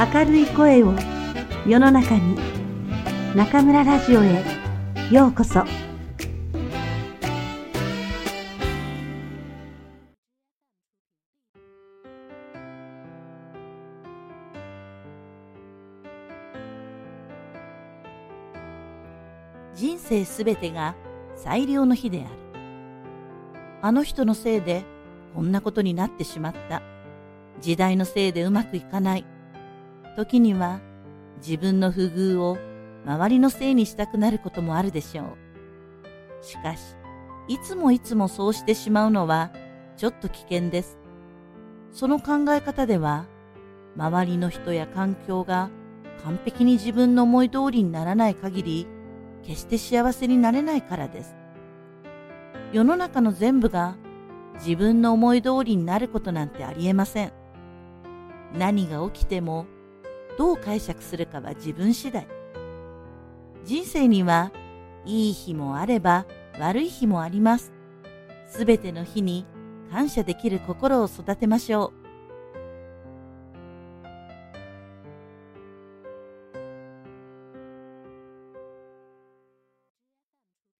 明るい声を世の中に中村ラジオへようこそ。人生すべてが最良の日である。あの人のせいでこんなことになってしまった。時代のせいでうまくいかない。時には自分の不遇を周りのせいにしたくなることもあるでしょう。しかし、いつもいつもそうしてしまうのはちょっと危険です。その考え方では、周りの人や環境が完璧に自分の思い通りにならない限り、決して幸せになれないからです。世の中の全部が自分の思い通りになることなんてありえません。何が起きてもどう解釈するかは自分次第。人生にはいい日もあれば悪い日もあります。すべての日に感謝できる心を育てましょう。